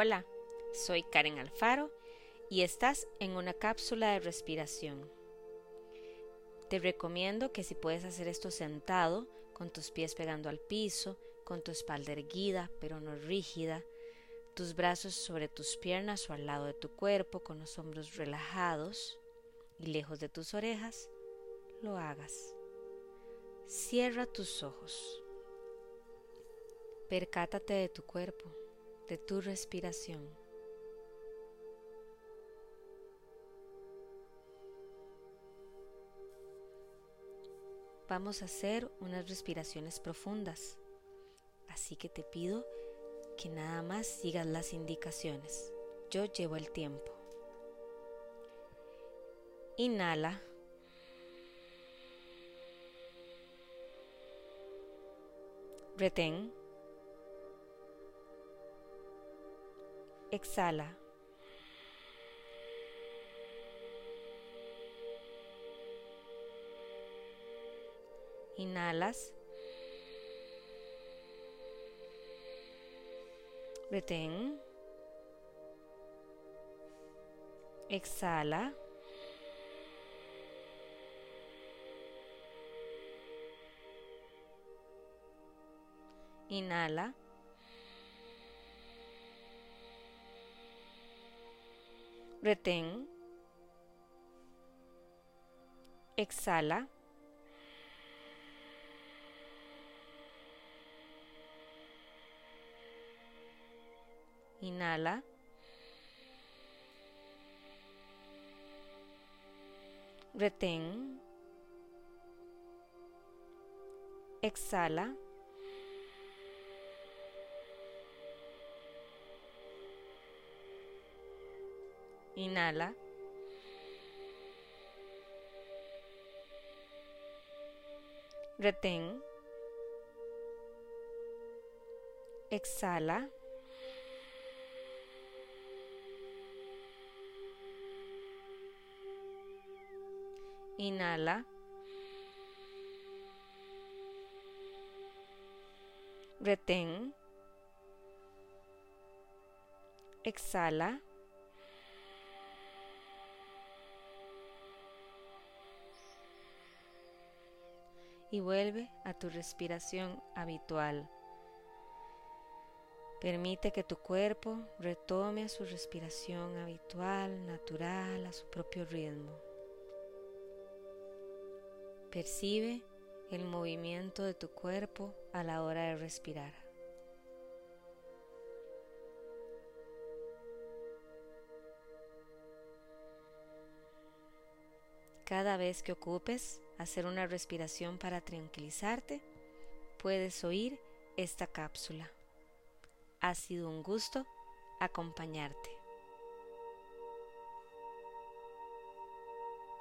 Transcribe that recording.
Hola, soy Karen Alfaro y estás en una cápsula de respiración. Te recomiendo que si puedes hacer esto sentado, con tus pies pegando al piso, con tu espalda erguida pero no rígida, tus brazos sobre tus piernas o al lado de tu cuerpo con los hombros relajados y lejos de tus orejas, lo hagas. Cierra tus ojos. Percátate de tu cuerpo de tu respiración. Vamos a hacer unas respiraciones profundas, así que te pido que nada más sigas las indicaciones. Yo llevo el tiempo. Inhala. Retén. Exhala. Inhalas. Retén. Exhala. Inhala. Retén. Exhala. Inhala. Retén. Exhala. Inhala. Retén. Exhala. Inhala. Retén. Exhala. Y vuelve a tu respiración habitual. Permite que tu cuerpo retome a su respiración habitual, natural, a su propio ritmo. Percibe el movimiento de tu cuerpo a la hora de respirar. Cada vez que ocupes hacer una respiración para tranquilizarte, puedes oír esta cápsula. Ha sido un gusto acompañarte.